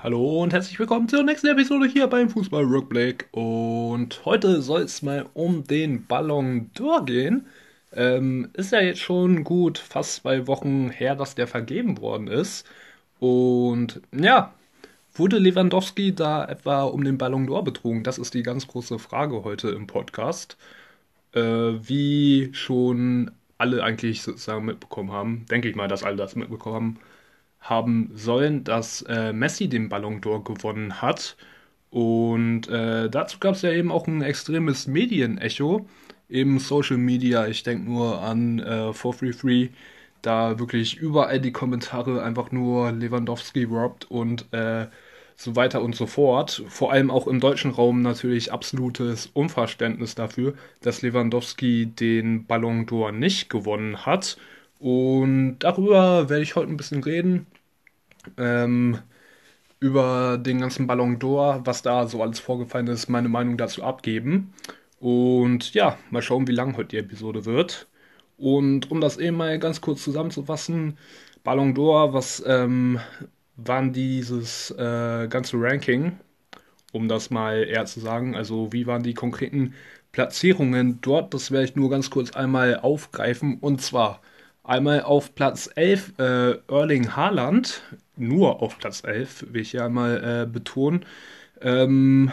Hallo und herzlich willkommen zur nächsten Episode hier beim Fußball Rückblick. Und heute soll es mal um den Ballon d'Or gehen. Ähm, ist ja jetzt schon gut fast zwei Wochen her, dass der vergeben worden ist. Und ja, wurde Lewandowski da etwa um den Ballon d'Or betrogen? Das ist die ganz große Frage heute im Podcast. Äh, wie schon alle eigentlich sozusagen mitbekommen haben, denke ich mal, dass alle das mitbekommen haben haben sollen, dass äh, Messi den Ballon d'Or gewonnen hat. Und äh, dazu gab es ja eben auch ein extremes Medienecho im Social Media. Ich denke nur an äh, 433, da wirklich überall die Kommentare einfach nur Lewandowski robbt und äh, so weiter und so fort. Vor allem auch im deutschen Raum natürlich absolutes Unverständnis dafür, dass Lewandowski den Ballon d'Or nicht gewonnen hat. Und darüber werde ich heute ein bisschen reden. Ähm, über den ganzen Ballon d'Or, was da so alles vorgefallen ist, meine Meinung dazu abgeben. Und ja, mal schauen, wie lang heute die Episode wird. Und um das eben mal ganz kurz zusammenzufassen, Ballon d'Or, was ähm, waren dieses äh, ganze Ranking, um das mal eher zu sagen, also wie waren die konkreten Platzierungen dort, das werde ich nur ganz kurz einmal aufgreifen. Und zwar Einmal auf Platz 11 äh, Erling Haaland, nur auf Platz 11, will ich ja mal äh, betonen. Ähm,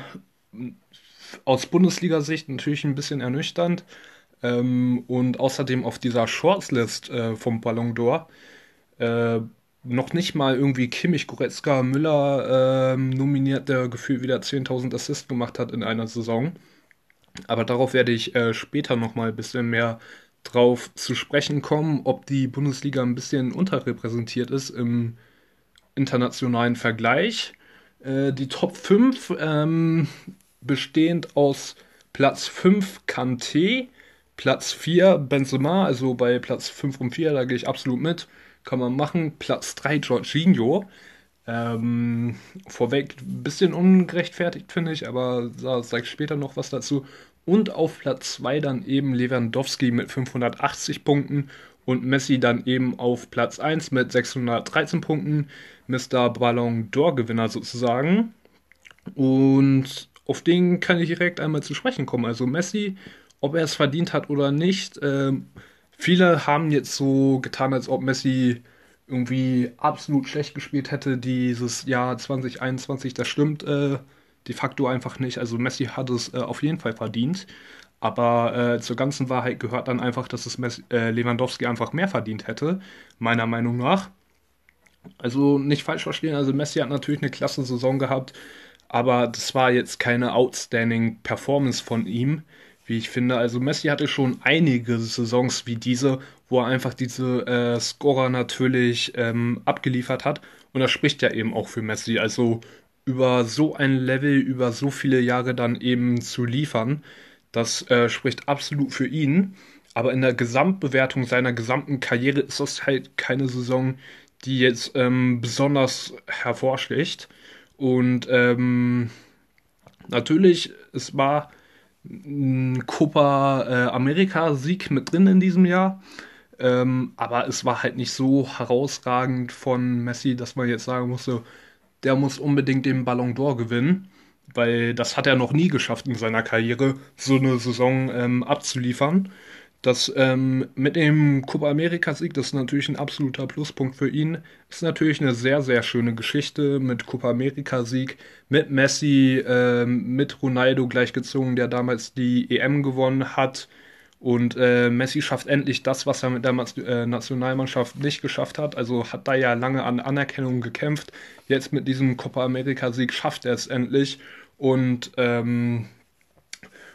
aus Bundesliga-Sicht natürlich ein bisschen ernüchternd. Ähm, und außerdem auf dieser Shortlist äh, vom Ballon d'Or äh, noch nicht mal irgendwie Kimmich, Goretzka, Müller ähm, nominiert, der gefühlt wieder 10.000 Assists gemacht hat in einer Saison. Aber darauf werde ich äh, später nochmal ein bisschen mehr drauf zu sprechen kommen, ob die Bundesliga ein bisschen unterrepräsentiert ist im internationalen Vergleich. Äh, die Top 5 ähm, bestehend aus Platz 5 Kanté, Platz 4 Benzema, also bei Platz 5 und 4, da gehe ich absolut mit, kann man machen. Platz 3 Jorginho. Ähm, vorweg ein bisschen ungerechtfertigt, finde ich, aber da sage ich später noch was dazu. Und auf Platz 2 dann eben Lewandowski mit 580 Punkten und Messi dann eben auf Platz 1 mit 613 Punkten. Mr. Ballon d'Or-Gewinner sozusagen. Und auf den kann ich direkt einmal zu sprechen kommen. Also Messi, ob er es verdient hat oder nicht. Äh, viele haben jetzt so getan, als ob Messi irgendwie absolut schlecht gespielt hätte dieses Jahr 2021. Das stimmt äh, de facto einfach nicht. Also Messi hat es äh, auf jeden Fall verdient. Aber äh, zur ganzen Wahrheit gehört dann einfach, dass es Messi, äh, Lewandowski einfach mehr verdient hätte, meiner Meinung nach. Also nicht falsch verstehen, also Messi hat natürlich eine klasse Saison gehabt, aber das war jetzt keine outstanding Performance von ihm, wie ich finde. Also Messi hatte schon einige Saisons wie diese, wo er einfach diese äh, Scorer natürlich ähm, abgeliefert hat. Und das spricht ja eben auch für Messi. Also über so ein Level, über so viele Jahre dann eben zu liefern, das äh, spricht absolut für ihn. Aber in der Gesamtbewertung seiner gesamten Karriere ist das halt keine Saison, die jetzt ähm, besonders hervorsticht. Und ähm, natürlich, es war ein Copa äh, America-Sieg mit drin in diesem Jahr. Ähm, aber es war halt nicht so herausragend von Messi, dass man jetzt sagen musste, der muss unbedingt den Ballon d'Or gewinnen, weil das hat er noch nie geschafft in seiner Karriere, so eine Saison ähm, abzuliefern. Das ähm, mit dem Copa America-Sieg, das ist natürlich ein absoluter Pluspunkt für ihn. Ist natürlich eine sehr, sehr schöne Geschichte mit Copa America-Sieg, mit Messi, ähm, mit Ronaldo gleichgezogen, der damals die EM gewonnen hat. Und äh, Messi schafft endlich das, was er mit der äh, Nationalmannschaft nicht geschafft hat. Also hat da ja lange an Anerkennung gekämpft. Jetzt mit diesem Copa America-Sieg schafft er es endlich. Und ähm,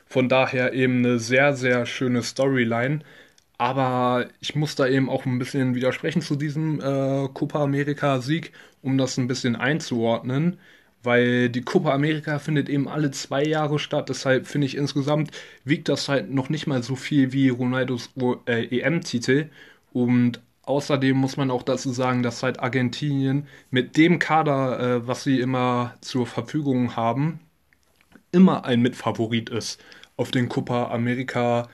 von daher eben eine sehr, sehr schöne Storyline. Aber ich muss da eben auch ein bisschen widersprechen zu diesem äh, Copa America-Sieg, um das ein bisschen einzuordnen weil die Copa America findet eben alle zwei Jahre statt. Deshalb finde ich insgesamt wiegt das halt noch nicht mal so viel wie Ronaldos äh, EM-Titel. Und außerdem muss man auch dazu sagen, dass halt Argentinien mit dem Kader, äh, was sie immer zur Verfügung haben, immer ein Mitfavorit ist auf den Copa America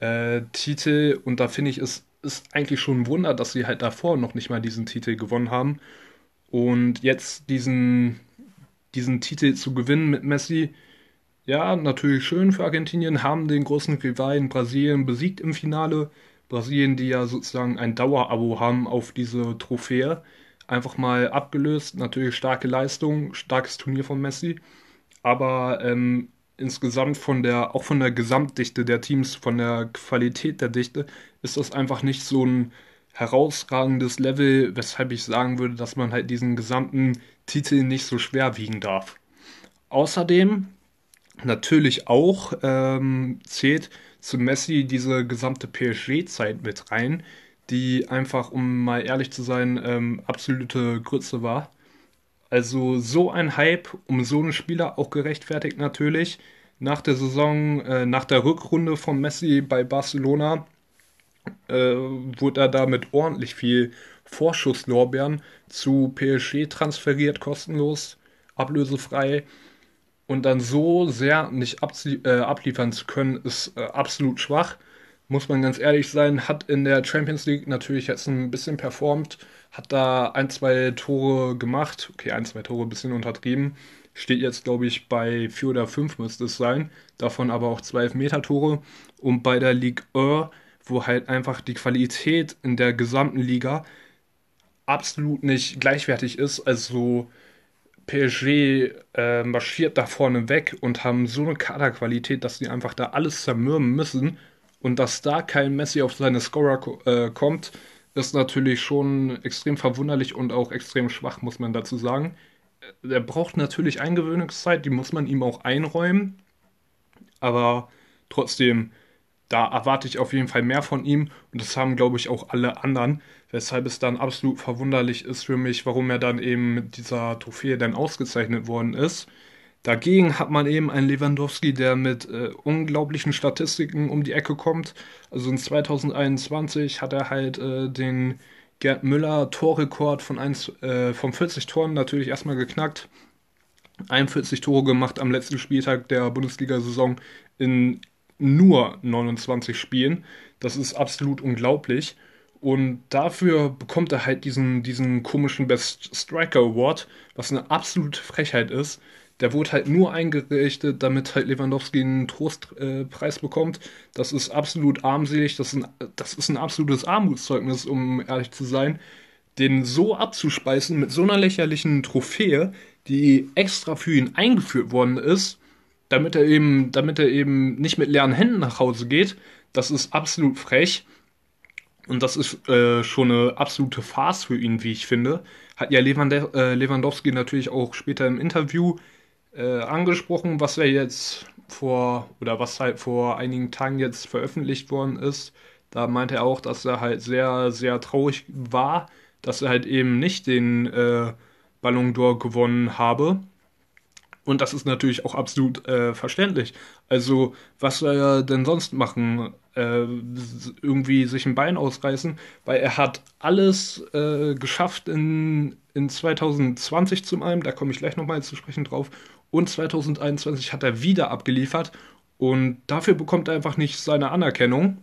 äh, Titel. Und da finde ich, es ist eigentlich schon ein Wunder, dass sie halt davor noch nicht mal diesen Titel gewonnen haben. Und jetzt diesen diesen Titel zu gewinnen mit Messi. Ja, natürlich schön für Argentinien, haben den großen Rivalen Brasilien besiegt im Finale. Brasilien, die ja sozusagen ein Dauerabo haben auf diese Trophäe, einfach mal abgelöst. Natürlich starke Leistung, starkes Turnier von Messi. Aber ähm, insgesamt von der, auch von der Gesamtdichte der Teams, von der Qualität der Dichte, ist das einfach nicht so ein herausragendes Level, weshalb ich sagen würde, dass man halt diesen gesamten Titel nicht so schwer wiegen darf. Außerdem natürlich auch ähm, zählt zu Messi diese gesamte PSG-Zeit mit rein, die einfach, um mal ehrlich zu sein, ähm, absolute Grütze war. Also so ein Hype um so einen Spieler auch gerechtfertigt natürlich. Nach der Saison, äh, nach der Rückrunde von Messi bei Barcelona äh, wurde er da mit ordentlich viel Vorschusslorbeeren zu PSG transferiert, kostenlos, ablösefrei. Und dann so sehr nicht äh, abliefern zu können, ist äh, absolut schwach. Muss man ganz ehrlich sein, hat in der Champions League natürlich jetzt ein bisschen performt, hat da ein, zwei Tore gemacht. Okay, ein, zwei Tore ein bisschen untertrieben. Steht jetzt, glaube ich, bei vier oder fünf müsste es sein. Davon aber auch zwei Elfmeter-Tore. Und bei der Ligue 1, wo halt einfach die Qualität in der gesamten Liga absolut nicht gleichwertig ist. Also PSG äh, marschiert da vorne weg und haben so eine Kaderqualität, dass sie einfach da alles zermürben müssen. Und dass da kein Messi auf seine Scorer äh, kommt, ist natürlich schon extrem verwunderlich und auch extrem schwach, muss man dazu sagen. Er braucht natürlich Eingewöhnungszeit, die muss man ihm auch einräumen. Aber trotzdem, da erwarte ich auf jeden Fall mehr von ihm und das haben, glaube ich, auch alle anderen, weshalb es dann absolut verwunderlich ist für mich, warum er dann eben mit dieser Trophäe dann ausgezeichnet worden ist. Dagegen hat man eben einen Lewandowski, der mit äh, unglaublichen Statistiken um die Ecke kommt. Also in 2021 hat er halt äh, den Gerd Müller Torrekord von, 1, äh, von 40 Toren natürlich erstmal geknackt. 41 Tore gemacht am letzten Spieltag der Bundesliga-Saison in nur 29 Spielen. Das ist absolut unglaublich. Und dafür bekommt er halt diesen, diesen komischen Best Striker Award, was eine absolute Frechheit ist. Der wurde halt nur eingerichtet, damit halt Lewandowski einen Trostpreis äh, bekommt. Das ist absolut armselig. Das ist, ein, das ist ein absolutes Armutszeugnis, um ehrlich zu sein. Den so abzuspeisen mit so einer lächerlichen Trophäe, die extra für ihn eingeführt worden ist, damit er eben, damit er eben nicht mit leeren Händen nach Hause geht. Das ist absolut frech. Und das ist äh, schon eine absolute Farce für ihn, wie ich finde. Hat ja äh, Lewandowski natürlich auch später im Interview äh, angesprochen, was er jetzt vor, oder was halt vor einigen Tagen jetzt veröffentlicht worden ist. Da meinte er auch, dass er halt sehr, sehr traurig war, dass er halt eben nicht den äh, Ballon d'Or gewonnen habe. Und das ist natürlich auch absolut äh, verständlich. Also, was soll er denn sonst machen? Äh, irgendwie sich ein Bein ausreißen? Weil er hat alles äh, geschafft in, in 2020 zum einen, da komme ich gleich nochmal zu sprechen drauf. Und 2021 hat er wieder abgeliefert. Und dafür bekommt er einfach nicht seine Anerkennung.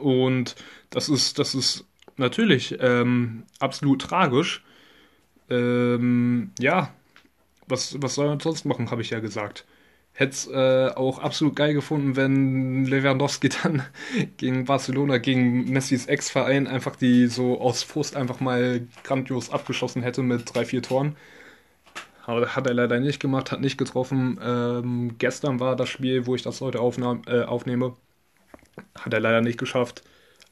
Und das ist, das ist natürlich ähm, absolut tragisch. Ähm, ja, was, was soll man sonst machen, habe ich ja gesagt. Hätte es äh, auch absolut geil gefunden, wenn Lewandowski dann gegen Barcelona, gegen Messis Ex-Verein einfach die so aus Frust einfach mal grandios abgeschossen hätte mit drei, vier Toren. Aber hat er leider nicht gemacht, hat nicht getroffen. Ähm, gestern war das Spiel, wo ich das heute aufnahm, äh, aufnehme. Hat er leider nicht geschafft.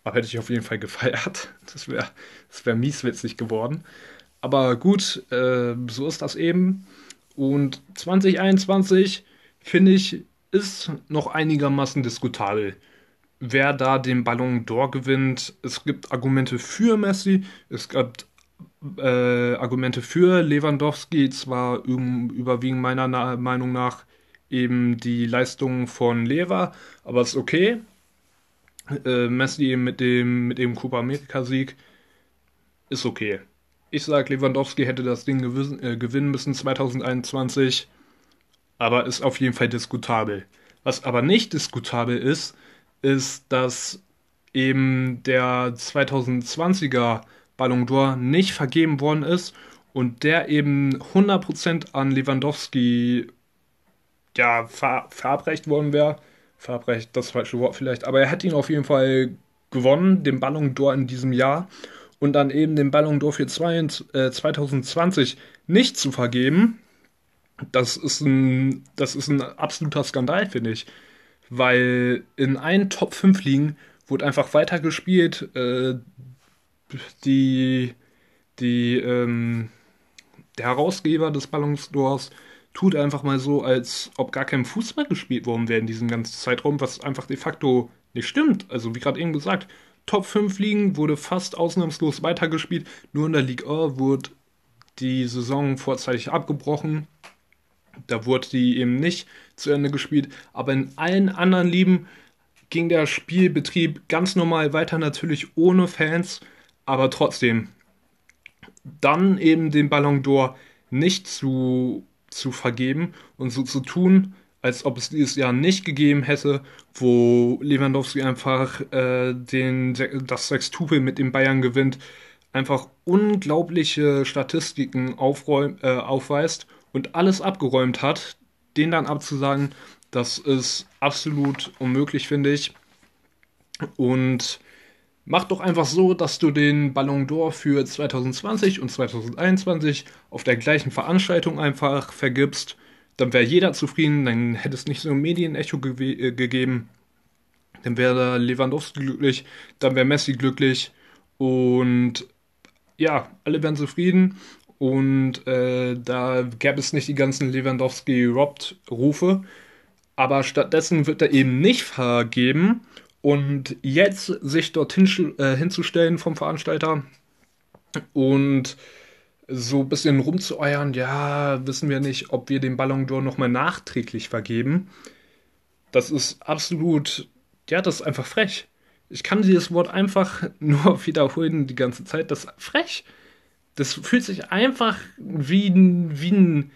Aber hätte ich auf jeden Fall gefeiert. Das wäre das wär mieswitzig geworden. Aber gut, äh, so ist das eben. Und 2021, finde ich, ist noch einigermaßen diskutabel, wer da den Ballon d'Or gewinnt. Es gibt Argumente für Messi, es gibt äh, Argumente für Lewandowski, zwar überwiegend meiner Na Meinung nach eben die Leistung von Lever, aber ist okay. Äh, Messi mit dem, mit dem Copa America-Sieg ist okay. Ich sage, Lewandowski hätte das Ding äh, gewinnen müssen 2021, aber ist auf jeden Fall diskutabel. Was aber nicht diskutabel ist, ist, dass eben der 2020er Ballon d'Or nicht vergeben worden ist und der eben 100% an Lewandowski ja, ver verabreicht worden wäre. Verabreicht, das falsche Wort vielleicht, aber er hätte ihn auf jeden Fall gewonnen, den Ballon d'Or in diesem Jahr und dann eben den Ballon d'Or für 2020 äh, nicht zu vergeben, das ist ein, das ist ein absoluter Skandal, finde ich. Weil in allen Top 5 Ligen wurde einfach weitergespielt. Äh, die, die, ähm, der Herausgeber des Ballons d'Ors tut einfach mal so, als ob gar kein Fußball gespielt worden wäre in diesem ganzen Zeitraum, was einfach de facto nicht stimmt. Also wie gerade eben gesagt, Top 5 Ligen wurde fast ausnahmslos weitergespielt. Nur in der Ligue 1 wurde die Saison vorzeitig abgebrochen. Da wurde die eben nicht zu Ende gespielt. Aber in allen anderen Ligen ging der Spielbetrieb ganz normal weiter, natürlich ohne Fans. Aber trotzdem, dann eben den Ballon d'Or nicht zu, zu vergeben und so zu tun, als ob es dieses Jahr nicht gegeben hätte, wo Lewandowski einfach äh, den, das Sextupel mit den Bayern gewinnt, einfach unglaubliche Statistiken aufräum, äh, aufweist und alles abgeräumt hat, den dann abzusagen, das ist absolut unmöglich, finde ich. Und mach doch einfach so, dass du den Ballon d'Or für 2020 und 2021 auf der gleichen Veranstaltung einfach vergibst. Dann wäre jeder zufrieden, dann hätte es nicht so ein Medienecho ge äh, gegeben. Dann wäre Lewandowski glücklich, dann wäre Messi glücklich und ja, alle wären zufrieden und äh, da gäbe es nicht die ganzen Lewandowski-Robbed-Rufe. Aber stattdessen wird er eben nicht vergeben. Und jetzt sich dorthin äh, hinzustellen vom Veranstalter und so ein bisschen rumzueiern, ja, wissen wir nicht, ob wir den Ballon d'Or nochmal nachträglich vergeben. Das ist absolut, ja, das ist einfach frech. Ich kann dieses Wort einfach nur wiederholen die ganze Zeit. Das ist frech das fühlt sich einfach wie ein, wie ein,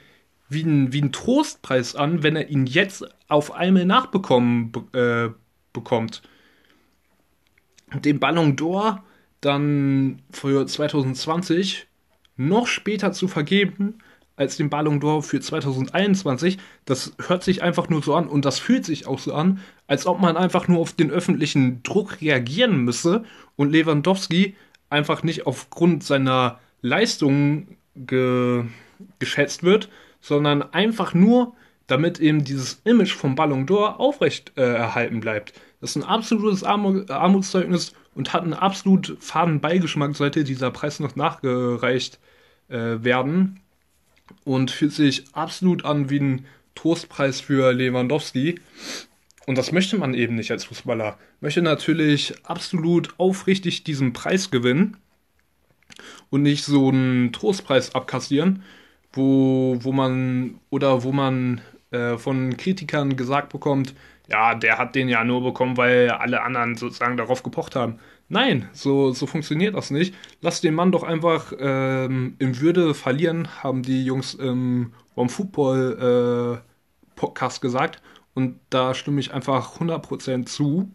wie ein, wie ein Trostpreis an, wenn er ihn jetzt auf einmal nachbekommen äh, bekommt. Den Ballon d'Or dann für 2020 noch später zu vergeben als den Ballon d'Or für 2021, das hört sich einfach nur so an und das fühlt sich auch so an, als ob man einfach nur auf den öffentlichen Druck reagieren müsse und Lewandowski einfach nicht aufgrund seiner Leistung ge geschätzt wird, sondern einfach nur, damit eben dieses Image vom Ballon d'Or aufrecht äh, erhalten bleibt. Das ist ein absolutes Armu Armutszeugnis und hat einen absolut faden Beigeschmack, sollte dieser Preis noch nachgereicht äh, werden. Und fühlt sich absolut an wie ein Trostpreis für Lewandowski. Und das möchte man eben nicht als Fußballer. Möchte natürlich absolut aufrichtig diesen Preis gewinnen und nicht so einen Trostpreis abkassieren, wo, wo man oder wo man äh, von Kritikern gesagt bekommt, ja, der hat den ja nur bekommen, weil alle anderen sozusagen darauf gepocht haben. Nein, so, so funktioniert das nicht. Lass den Mann doch einfach ähm, in Würde verlieren, haben die Jungs im One Football äh, Podcast gesagt. Und da stimme ich einfach 100% zu.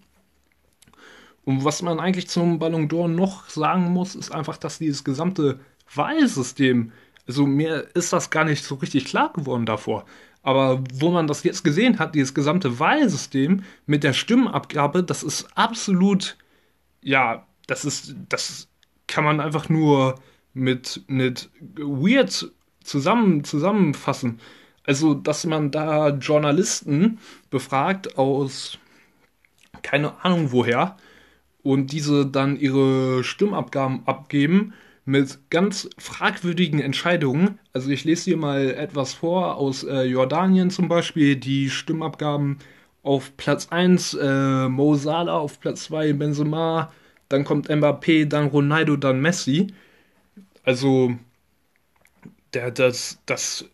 Und was man eigentlich zum Ballon d'Or noch sagen muss, ist einfach, dass dieses gesamte Wahlsystem, also mir ist das gar nicht so richtig klar geworden davor. Aber wo man das jetzt gesehen hat, dieses gesamte Wahlsystem mit der Stimmenabgabe, das ist absolut, ja, das ist, das kann man einfach nur mit, mit weird zusammen, zusammenfassen. Also, dass man da Journalisten befragt aus keine Ahnung woher und diese dann ihre Stimmabgaben abgeben mit ganz fragwürdigen Entscheidungen. Also ich lese hier mal etwas vor aus äh, Jordanien zum Beispiel, die Stimmabgaben auf Platz 1 äh, Mo Salah, auf Platz 2 Benzema, dann kommt Mbappé, dann Ronaldo, dann Messi. Also der, das, das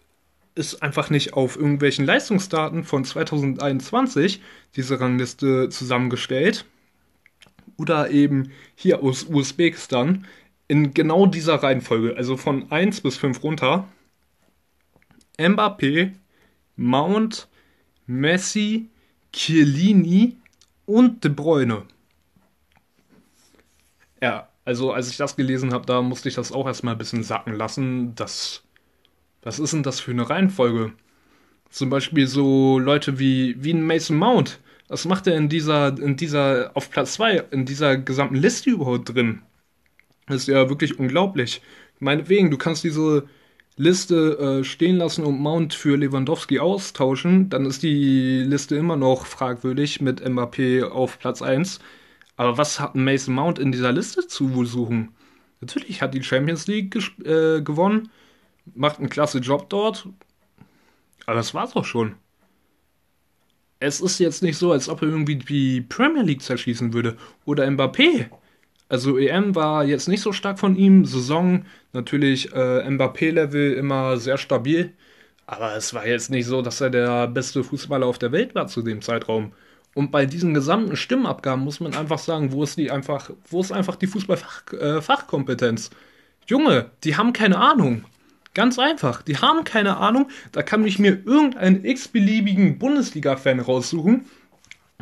ist einfach nicht auf irgendwelchen Leistungsdaten von 2021 diese Rangliste zusammengestellt, oder eben hier aus Usbekistan in genau dieser Reihenfolge, also von 1 bis 5 runter. Mbappé, Mount, Messi, Chiellini und De Bruyne. Ja, Also, als ich das gelesen habe, da musste ich das auch erstmal ein bisschen sacken lassen. Das, was ist denn das für eine Reihenfolge? Zum Beispiel so Leute wie, wie ein Mason Mount. Was macht er in dieser, in dieser, auf Platz 2, in dieser gesamten Liste überhaupt drin? Das ist ja wirklich unglaublich. Meinetwegen, du kannst diese Liste äh, stehen lassen und Mount für Lewandowski austauschen, dann ist die Liste immer noch fragwürdig mit Mbappé auf Platz 1. Aber was hat Mason Mount in dieser Liste zu suchen? Natürlich hat die Champions League äh, gewonnen, macht einen klasse Job dort, aber das war's auch schon. Es ist jetzt nicht so, als ob er irgendwie die Premier League zerschießen würde. Oder Mbappé. Also EM war jetzt nicht so stark von ihm. Saison natürlich äh, Mbappé-Level immer sehr stabil. Aber es war jetzt nicht so, dass er der beste Fußballer auf der Welt war zu dem Zeitraum. Und bei diesen gesamten Stimmabgaben muss man einfach sagen, wo ist die einfach, wo ist einfach die Fußballfachkompetenz? Äh, Junge, die haben keine Ahnung. Ganz einfach, die haben keine Ahnung. Da kann ich mir irgendeinen x-beliebigen Bundesliga-Fan raussuchen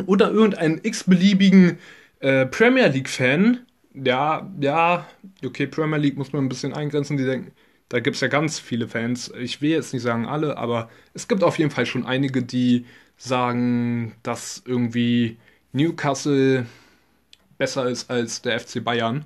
oder irgendeinen x-beliebigen äh, Premier League-Fan, ja, ja, okay, Premier League muss man ein bisschen eingrenzen. Die denken, da gibt es ja ganz viele Fans. Ich will jetzt nicht sagen alle, aber es gibt auf jeden Fall schon einige, die sagen, dass irgendwie Newcastle besser ist als der FC Bayern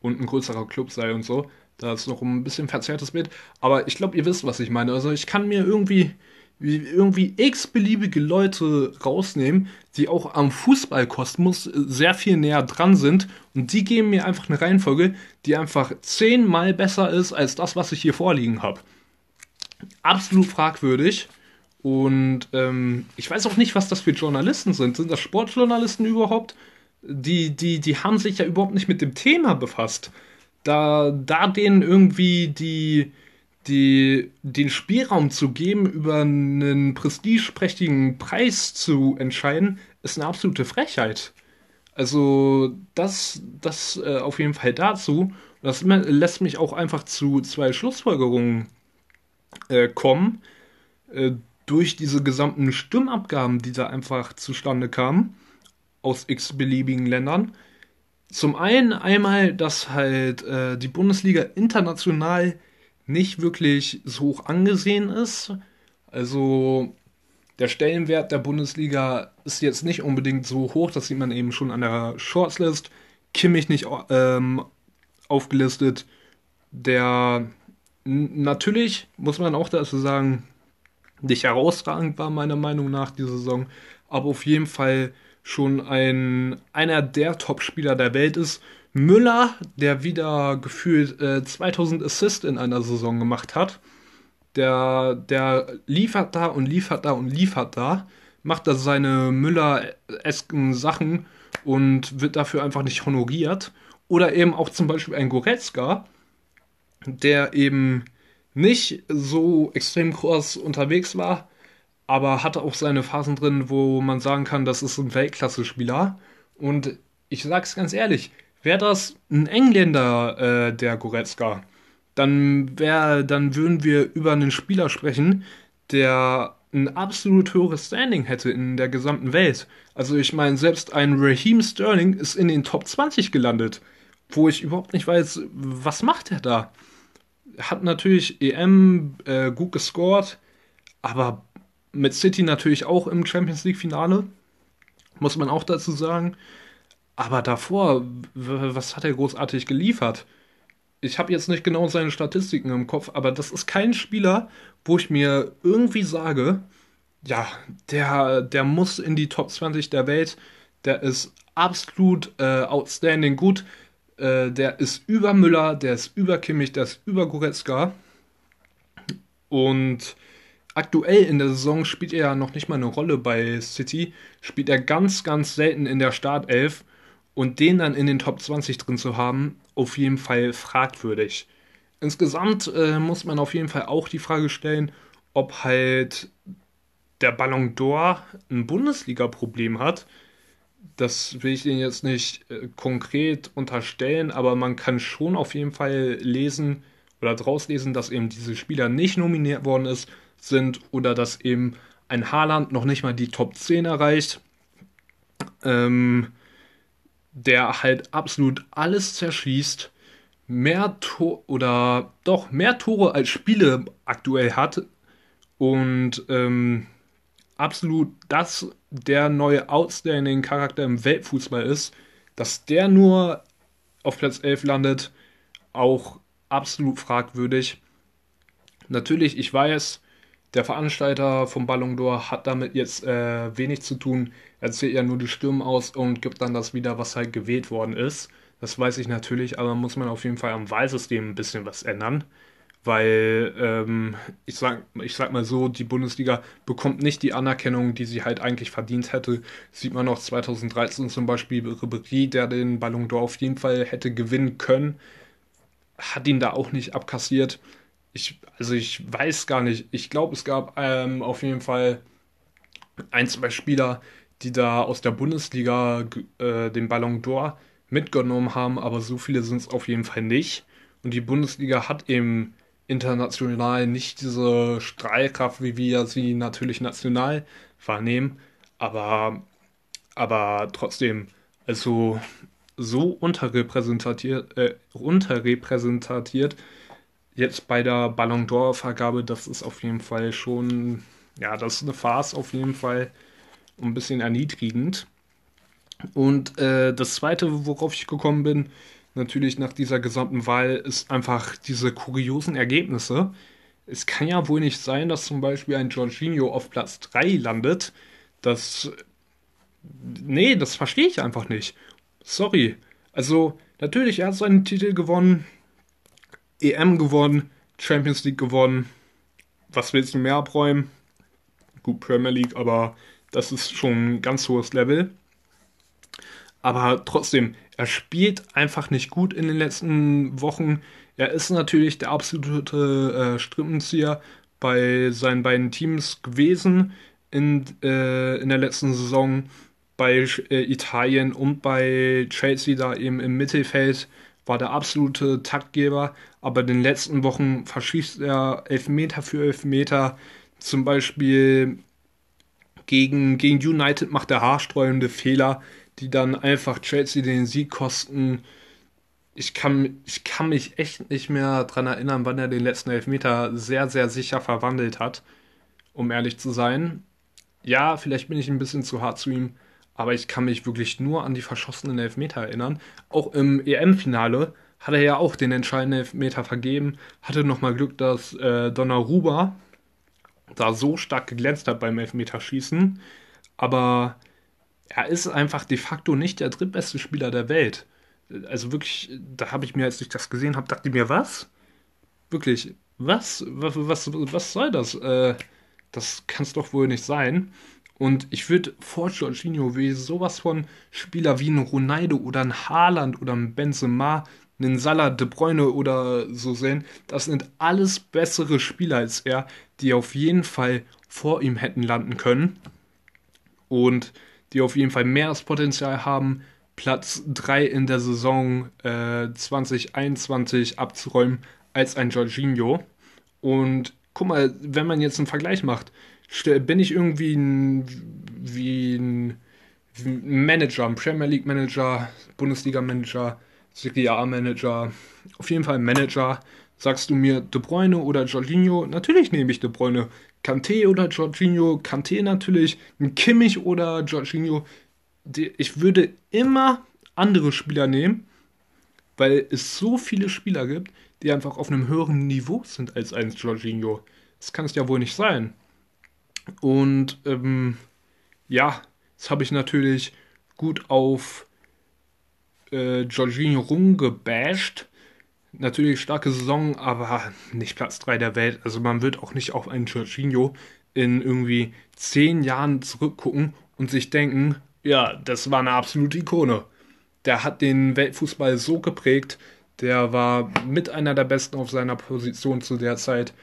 und ein größerer Club sei und so. Da ist noch ein bisschen verzerrtes Bild. Aber ich glaube, ihr wisst, was ich meine. Also ich kann mir irgendwie irgendwie x-beliebige Leute rausnehmen, die auch am Fußballkosmos sehr viel näher dran sind und die geben mir einfach eine Reihenfolge, die einfach zehnmal besser ist als das, was ich hier vorliegen habe. Absolut fragwürdig. Und ähm, ich weiß auch nicht, was das für Journalisten sind. Sind das Sportjournalisten überhaupt? Die, die, die haben sich ja überhaupt nicht mit dem Thema befasst. Da, da denen irgendwie die, die, den Spielraum zu geben, über einen prestigeprächtigen Preis zu entscheiden, ist eine absolute Frechheit. Also das, das äh, auf jeden Fall dazu. Das lässt mich auch einfach zu zwei Schlussfolgerungen äh, kommen. Äh, durch diese gesamten Stimmabgaben, die da einfach zustande kamen, aus x-beliebigen Ländern. Zum einen einmal, dass halt äh, die Bundesliga international nicht wirklich so hoch angesehen ist. Also der Stellenwert der Bundesliga ist jetzt nicht unbedingt so hoch, das sieht man eben schon an der Shortlist. Kimmich nicht ähm, aufgelistet. Der natürlich, muss man auch dazu sagen, nicht herausragend war meiner Meinung nach die Saison, aber auf jeden Fall schon ein, einer der Top-Spieler der Welt ist Müller, der wieder gefühlt äh, 2000 Assists in einer Saison gemacht hat, der, der liefert da und liefert da und liefert da, macht da seine Müller-esken Sachen und wird dafür einfach nicht honoriert. Oder eben auch zum Beispiel ein Goretzka, der eben nicht so extrem groß unterwegs war, aber hatte auch seine Phasen drin, wo man sagen kann, das ist ein Weltklasse-Spieler. Und ich sag's ganz ehrlich, Wäre das ein Engländer, äh, der Goretzka, dann, wär, dann würden wir über einen Spieler sprechen, der ein absolut höheres Standing hätte in der gesamten Welt. Also ich meine, selbst ein Raheem Sterling ist in den Top 20 gelandet, wo ich überhaupt nicht weiß, was macht er da? Hat natürlich EM äh, gut gescored, aber mit City natürlich auch im Champions League Finale, muss man auch dazu sagen. Aber davor, was hat er großartig geliefert? Ich habe jetzt nicht genau seine Statistiken im Kopf, aber das ist kein Spieler, wo ich mir irgendwie sage, ja, der, der muss in die Top 20 der Welt, der ist absolut äh, outstanding gut, äh, der ist über Müller, der ist über Kimmich, der ist über Goretzka. Und aktuell in der Saison spielt er ja noch nicht mal eine Rolle bei City, spielt er ganz, ganz selten in der Startelf und den dann in den Top 20 drin zu haben, auf jeden Fall fragwürdig. Insgesamt äh, muss man auf jeden Fall auch die Frage stellen, ob halt der Ballon d'Or ein Bundesliga-Problem hat. Das will ich Ihnen jetzt nicht äh, konkret unterstellen, aber man kann schon auf jeden Fall lesen oder draus lesen, dass eben diese Spieler nicht nominiert worden ist, sind oder dass eben ein Haaland noch nicht mal die Top 10 erreicht. Ähm, der halt absolut alles zerschießt, mehr Tor oder doch mehr Tore als Spiele aktuell hat und ähm, absolut das der neue outstanding Charakter im Weltfußball ist, dass der nur auf Platz 11 landet, auch absolut fragwürdig. Natürlich, ich weiß, der Veranstalter vom Ballon d'Or hat damit jetzt äh, wenig zu tun. Er zählt ja nur die Stimmen aus und gibt dann das wieder, was halt gewählt worden ist. Das weiß ich natürlich, aber muss man auf jeden Fall am Wahlsystem ein bisschen was ändern. Weil ähm, ich, sag, ich sag mal so, die Bundesliga bekommt nicht die Anerkennung, die sie halt eigentlich verdient hätte. Sieht man auch 2013 zum Beispiel Ribéry, der den Ballon d'Or auf jeden Fall hätte gewinnen können, hat ihn da auch nicht abkassiert. Ich, also ich weiß gar nicht. Ich glaube, es gab ähm, auf jeden Fall ein, zwei Spieler, die da aus der Bundesliga äh, den Ballon d'Or mitgenommen haben, aber so viele sind es auf jeden Fall nicht. Und die Bundesliga hat eben international nicht diese Strahlkraft, wie wir sie natürlich national wahrnehmen. Aber, aber trotzdem, also so unterrepräsentiert, äh, unterrepräsentiert jetzt bei der Ballon d'Or-Vergabe, das ist auf jeden Fall schon, ja, das ist eine Farce auf jeden Fall ein bisschen erniedrigend. Und äh, das zweite, worauf ich gekommen bin, natürlich nach dieser gesamten Wahl, ist einfach diese kuriosen Ergebnisse. Es kann ja wohl nicht sein, dass zum Beispiel ein Jorginho auf Platz 3 landet. Das. Nee, das verstehe ich einfach nicht. Sorry. Also, natürlich, er hat seinen Titel gewonnen, EM gewonnen, Champions League gewonnen. Was willst du mehr abräumen? Gut, Premier League, aber das ist schon ein ganz hohes Level. Aber trotzdem, er spielt einfach nicht gut in den letzten Wochen. Er ist natürlich der absolute äh, Strippenzieher bei seinen beiden Teams gewesen in, äh, in der letzten Saison bei äh, Italien und bei Chelsea da eben im Mittelfeld war der absolute Taktgeber, aber in den letzten Wochen verschießt er Elfmeter für Elfmeter. Zum Beispiel gegen, gegen United macht er haarsträubende Fehler, die dann einfach Chelsea den Sieg kosten. Ich kann, ich kann mich echt nicht mehr daran erinnern, wann er den letzten Elfmeter sehr, sehr sicher verwandelt hat, um ehrlich zu sein. Ja, vielleicht bin ich ein bisschen zu hart zu ihm, aber ich kann mich wirklich nur an die verschossenen Elfmeter erinnern. Auch im EM-Finale hat er ja auch den entscheidenden Elfmeter vergeben, hatte nochmal Glück, dass äh, Donnarumma da so stark geglänzt hat beim Elfmeterschießen, aber er ist einfach de facto nicht der drittbeste Spieler der Welt. Also wirklich, da habe ich mir, als ich das gesehen habe, dachte ich mir, was? Wirklich, was? Was, was, was soll das? Äh, das kann es doch wohl nicht sein. Und ich würde vor Jorginho wie sowas von Spieler wie ein Ronaldo oder ein Haaland oder ein Benzema, einen Salah De Bruyne oder so sehen. Das sind alles bessere Spieler als er, die auf jeden Fall vor ihm hätten landen können. Und die auf jeden Fall mehr das Potenzial haben, Platz 3 in der Saison äh, 2021 abzuräumen als ein Jorginho. Und guck mal, wenn man jetzt einen Vergleich macht, bin ich irgendwie ein, wie ein, Manager, ein Premier League Manager, Bundesliga Manager, Serie A Manager, auf jeden Fall Manager. Sagst du mir De Bruyne oder Jorginho? Natürlich nehme ich De Bruyne. Kanté oder Jorginho? Kanté natürlich. Ein Kimmich oder Jorginho? Ich würde immer andere Spieler nehmen, weil es so viele Spieler gibt, die einfach auf einem höheren Niveau sind als ein Jorginho. Das kann es ja wohl nicht sein. Und ähm, ja, das habe ich natürlich gut auf äh, Jorginho rumgebasht. Natürlich starke Saison, aber nicht Platz 3 der Welt. Also man wird auch nicht auf einen Jorginho in irgendwie 10 Jahren zurückgucken und sich denken, ja, das war eine absolute Ikone. Der hat den Weltfußball so geprägt, der war mit einer der besten auf seiner Position zu der Zeit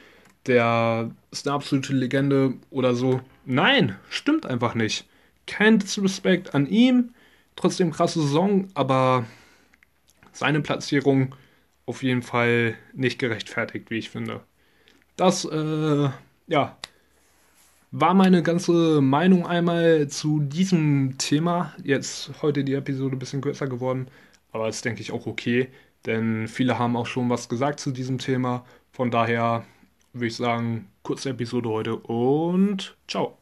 der ist eine absolute Legende oder so. Nein, stimmt einfach nicht. Kein Disrespect an ihm, trotzdem krasse Saison, aber seine Platzierung auf jeden Fall nicht gerechtfertigt, wie ich finde. Das, äh, ja, war meine ganze Meinung einmal zu diesem Thema. Jetzt heute die Episode ein bisschen kürzer geworden, aber ist, denke ich, auch okay, denn viele haben auch schon was gesagt zu diesem Thema. Von daher würde ich sagen, kurze Episode heute und ciao.